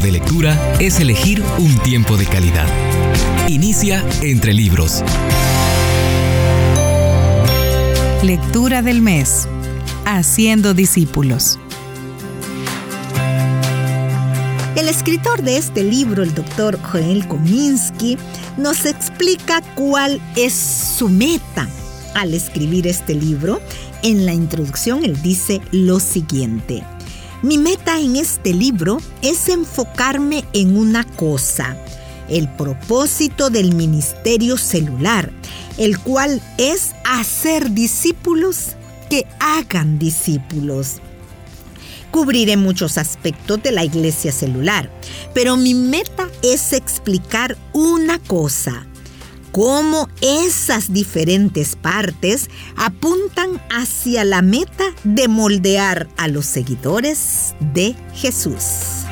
de lectura es elegir un tiempo de calidad. Inicia entre libros. Lectura del mes. Haciendo discípulos. El escritor de este libro, el doctor Joel Kominsky, nos explica cuál es su meta al escribir este libro. En la introducción él dice lo siguiente. Mi meta en este libro es enfocarme en una cosa, el propósito del ministerio celular, el cual es hacer discípulos que hagan discípulos. Cubriré muchos aspectos de la iglesia celular, pero mi meta es explicar una cosa, cómo esas diferentes partes apuntan hacia la meta de moldear a los seguidores de Jesús.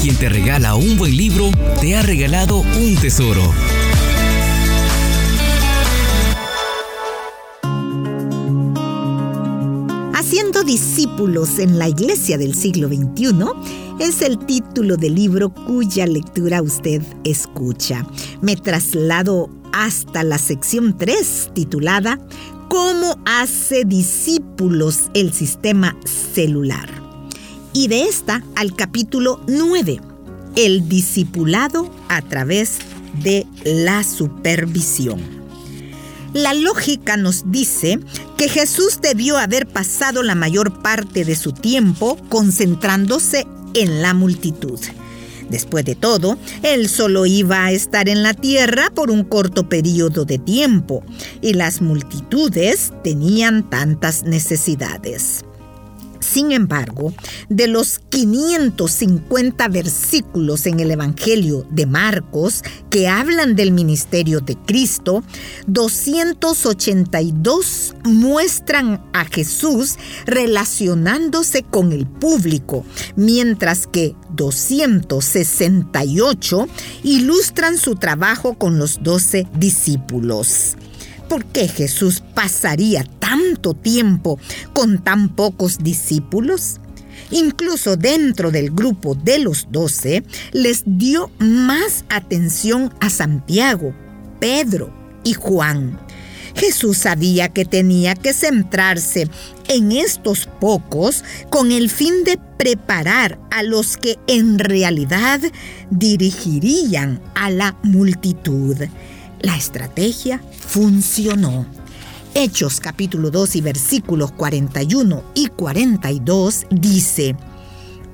Quien te regala un buen libro, te ha regalado un tesoro. Haciendo discípulos en la iglesia del siglo XXI es el título del libro cuya lectura usted escucha. Me traslado hasta la sección 3 titulada ¿Cómo hace discípulos el sistema celular? Y de esta al capítulo 9, el discipulado a través de la supervisión. La lógica nos dice que Jesús debió haber pasado la mayor parte de su tiempo concentrándose en la multitud. Después de todo, él solo iba a estar en la tierra por un corto periodo de tiempo y las multitudes tenían tantas necesidades. Sin embargo, de los 550 versículos en el Evangelio de Marcos que hablan del ministerio de Cristo, 282 muestran a Jesús relacionándose con el público, mientras que 268 ilustran su trabajo con los doce discípulos. ¿Por qué Jesús pasaría tanto tiempo con tan pocos discípulos? Incluso dentro del grupo de los doce, les dio más atención a Santiago, Pedro y Juan. Jesús sabía que tenía que centrarse en estos pocos con el fin de preparar a los que en realidad dirigirían a la multitud. La estrategia funcionó. Hechos capítulo 2 y versículos 41 y 42 dice,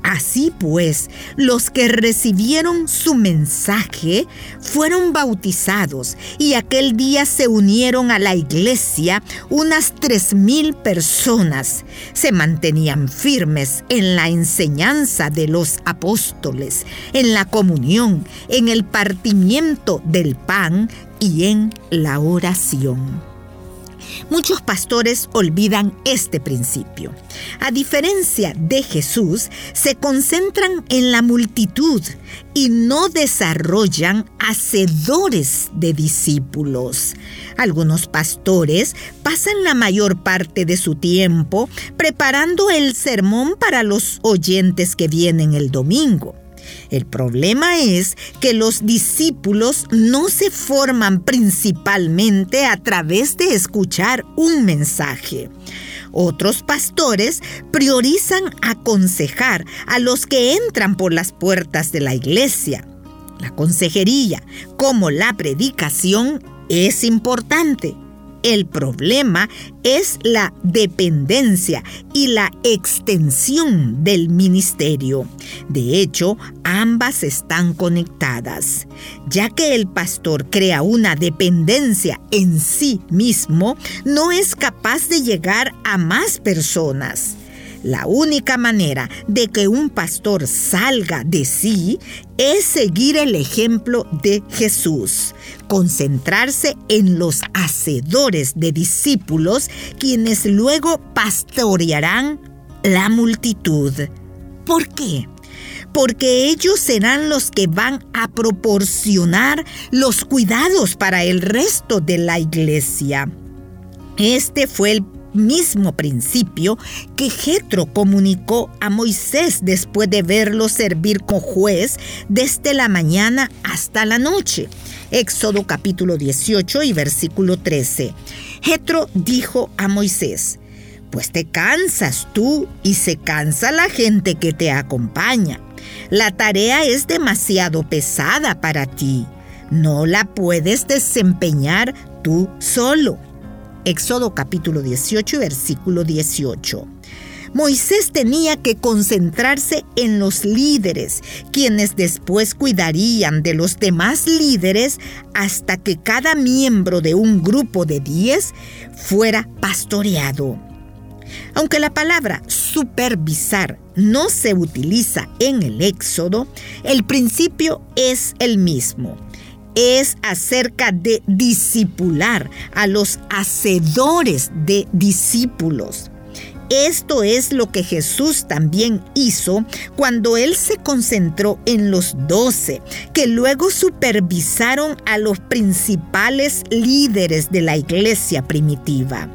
Así pues, los que recibieron su mensaje fueron bautizados y aquel día se unieron a la iglesia unas tres mil personas. Se mantenían firmes en la enseñanza de los apóstoles, en la comunión, en el partimiento del pan y en la oración. Muchos pastores olvidan este principio. A diferencia de Jesús, se concentran en la multitud y no desarrollan hacedores de discípulos. Algunos pastores pasan la mayor parte de su tiempo preparando el sermón para los oyentes que vienen el domingo. El problema es que los discípulos no se forman principalmente a través de escuchar un mensaje. Otros pastores priorizan aconsejar a los que entran por las puertas de la iglesia. La consejería, como la predicación, es importante, el problema es la dependencia y la extensión del ministerio. De hecho, ambas están conectadas, ya que el pastor crea una dependencia en sí mismo, no es capaz de llegar a más personas. La única manera de que un pastor salga de sí es seguir el ejemplo de Jesús, concentrarse en los hacedores de discípulos quienes luego pastorearán la multitud. ¿Por qué? porque ellos serán los que van a proporcionar los cuidados para el resto de la iglesia. Este fue el mismo principio que Jetro comunicó a Moisés después de verlo servir como juez desde la mañana hasta la noche. Éxodo capítulo 18 y versículo 13. Jetro dijo a Moisés: Pues te cansas tú y se cansa la gente que te acompaña. La tarea es demasiado pesada para ti. No la puedes desempeñar tú solo. Éxodo capítulo 18 versículo 18. Moisés tenía que concentrarse en los líderes, quienes después cuidarían de los demás líderes hasta que cada miembro de un grupo de 10 fuera pastoreado. Aunque la palabra supervisar no se utiliza en el Éxodo, el principio es el mismo es acerca de disipular a los hacedores de discípulos. Esto es lo que Jesús también hizo cuando Él se concentró en los doce, que luego supervisaron a los principales líderes de la iglesia primitiva.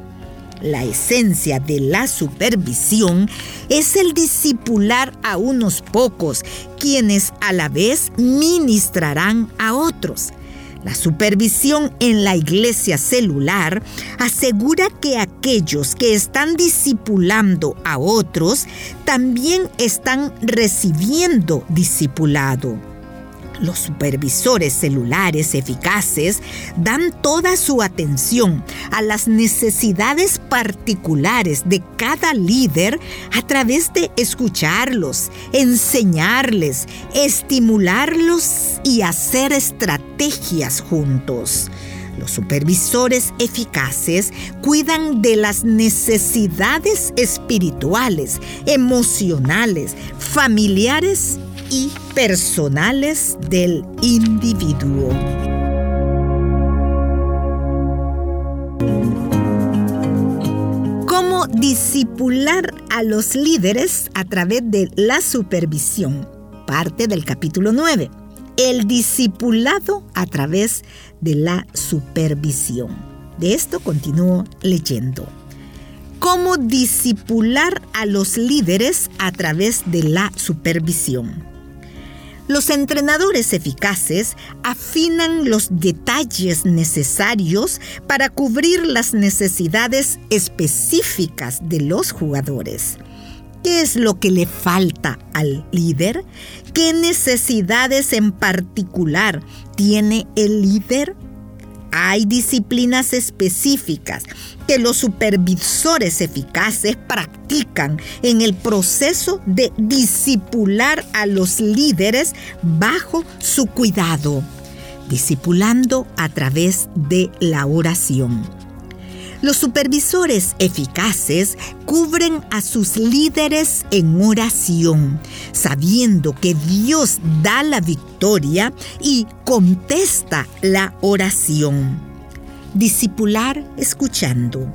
La esencia de la supervisión es el discipular a unos pocos, quienes a la vez ministrarán a otros. La supervisión en la iglesia celular asegura que aquellos que están discipulando a otros también están recibiendo discipulado. Los supervisores celulares eficaces dan toda su atención a las necesidades particulares de cada líder a través de escucharlos, enseñarles, estimularlos y hacer estrategias juntos. Los supervisores eficaces cuidan de las necesidades espirituales, emocionales, familiares y personales del individuo. Cómo disipular a los líderes a través de la supervisión, parte del capítulo 9. El discipulado a través de la supervisión. De esto continúo leyendo cómo disipular a los líderes a través de la supervisión. Los entrenadores eficaces afinan los detalles necesarios para cubrir las necesidades específicas de los jugadores. ¿Qué es lo que le falta al líder? ¿Qué necesidades en particular tiene el líder? Hay disciplinas específicas que los supervisores eficaces practican en el proceso de disipular a los líderes bajo su cuidado, discipulando a través de la oración. Los supervisores eficaces cubren a sus líderes en oración, sabiendo que Dios da la victoria y contesta la oración discipular escuchando.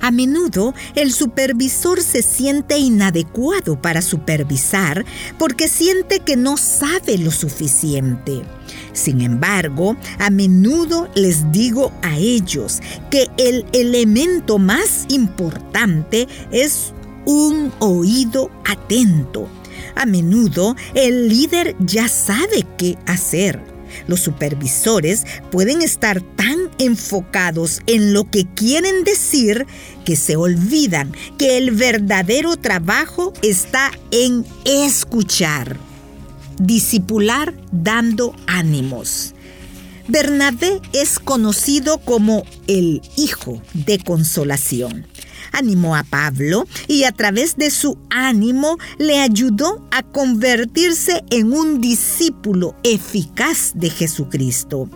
A menudo el supervisor se siente inadecuado para supervisar porque siente que no sabe lo suficiente. Sin embargo, a menudo les digo a ellos que el elemento más importante es un oído atento. A menudo el líder ya sabe qué hacer los supervisores pueden estar tan enfocados en lo que quieren decir que se olvidan que el verdadero trabajo está en escuchar. Discipular dando ánimos. Bernabé es conocido como el hijo de consolación animó a Pablo y a través de su ánimo le ayudó a convertirse en un discípulo eficaz de Jesucristo.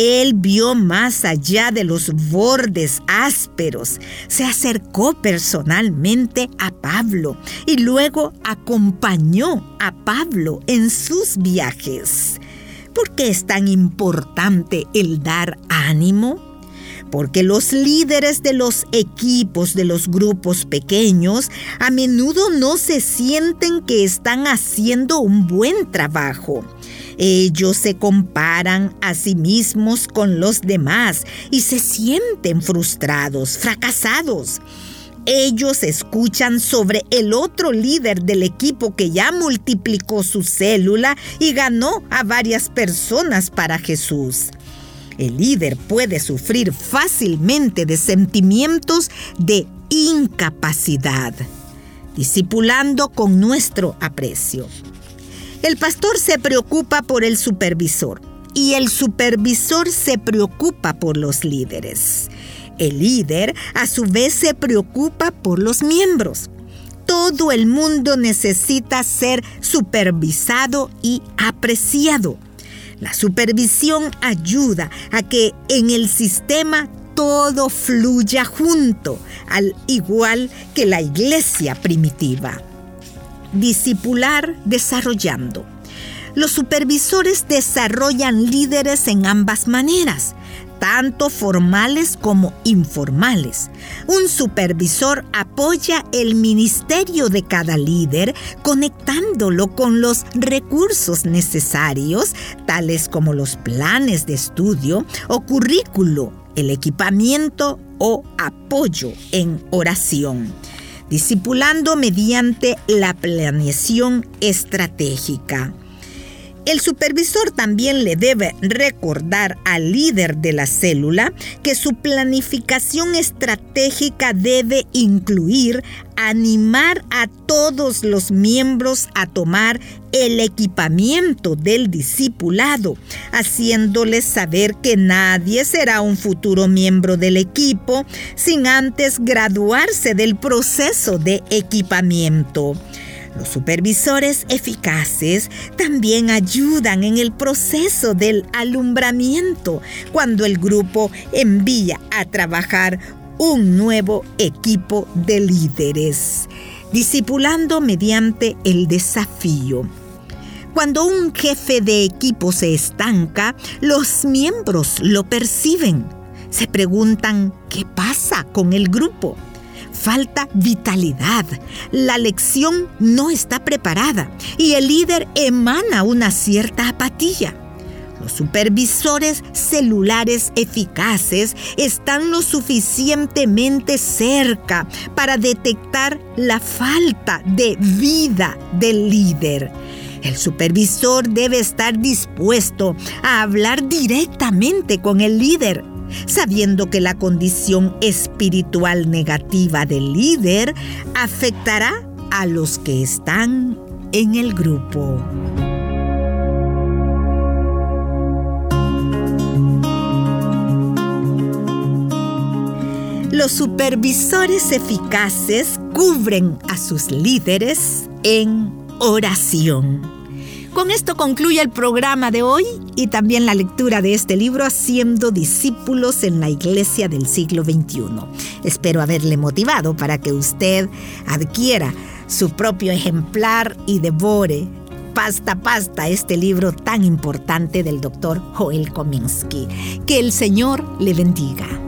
Él vio más allá de los bordes ásperos, se acercó personalmente a Pablo y luego acompañó a Pablo en sus viajes. ¿Por qué es tan importante el dar ánimo? porque los líderes de los equipos de los grupos pequeños a menudo no se sienten que están haciendo un buen trabajo. Ellos se comparan a sí mismos con los demás y se sienten frustrados, fracasados. Ellos escuchan sobre el otro líder del equipo que ya multiplicó su célula y ganó a varias personas para Jesús. El líder puede sufrir fácilmente de sentimientos de incapacidad, discipulando con nuestro aprecio. El pastor se preocupa por el supervisor y el supervisor se preocupa por los líderes. El líder a su vez se preocupa por los miembros. Todo el mundo necesita ser supervisado y apreciado. La supervisión ayuda a que en el sistema todo fluya junto, al igual que la iglesia primitiva. Discipular desarrollando. Los supervisores desarrollan líderes en ambas maneras, tanto formales como informales. Un supervisor apoya el ministerio de cada líder conectándolo con los recursos necesarios, tales como los planes de estudio o currículo, el equipamiento o apoyo en oración discipulando mediante la planeación estratégica. El supervisor también le debe recordar al líder de la célula que su planificación estratégica debe incluir animar a todos los miembros a tomar el equipamiento del discipulado, haciéndoles saber que nadie será un futuro miembro del equipo sin antes graduarse del proceso de equipamiento. Los supervisores eficaces también ayudan en el proceso del alumbramiento cuando el grupo envía a trabajar un nuevo equipo de líderes, discipulando mediante el desafío. Cuando un jefe de equipo se estanca, los miembros lo perciben. Se preguntan qué pasa con el grupo falta vitalidad, la lección no está preparada y el líder emana una cierta apatía. Los supervisores celulares eficaces están lo suficientemente cerca para detectar la falta de vida del líder. El supervisor debe estar dispuesto a hablar directamente con el líder sabiendo que la condición espiritual negativa del líder afectará a los que están en el grupo. Los supervisores eficaces cubren a sus líderes en oración. Con esto concluye el programa de hoy y también la lectura de este libro Haciendo discípulos en la iglesia del siglo XXI. Espero haberle motivado para que usted adquiera su propio ejemplar y devore pasta pasta este libro tan importante del doctor Joel Kominsky. Que el Señor le bendiga.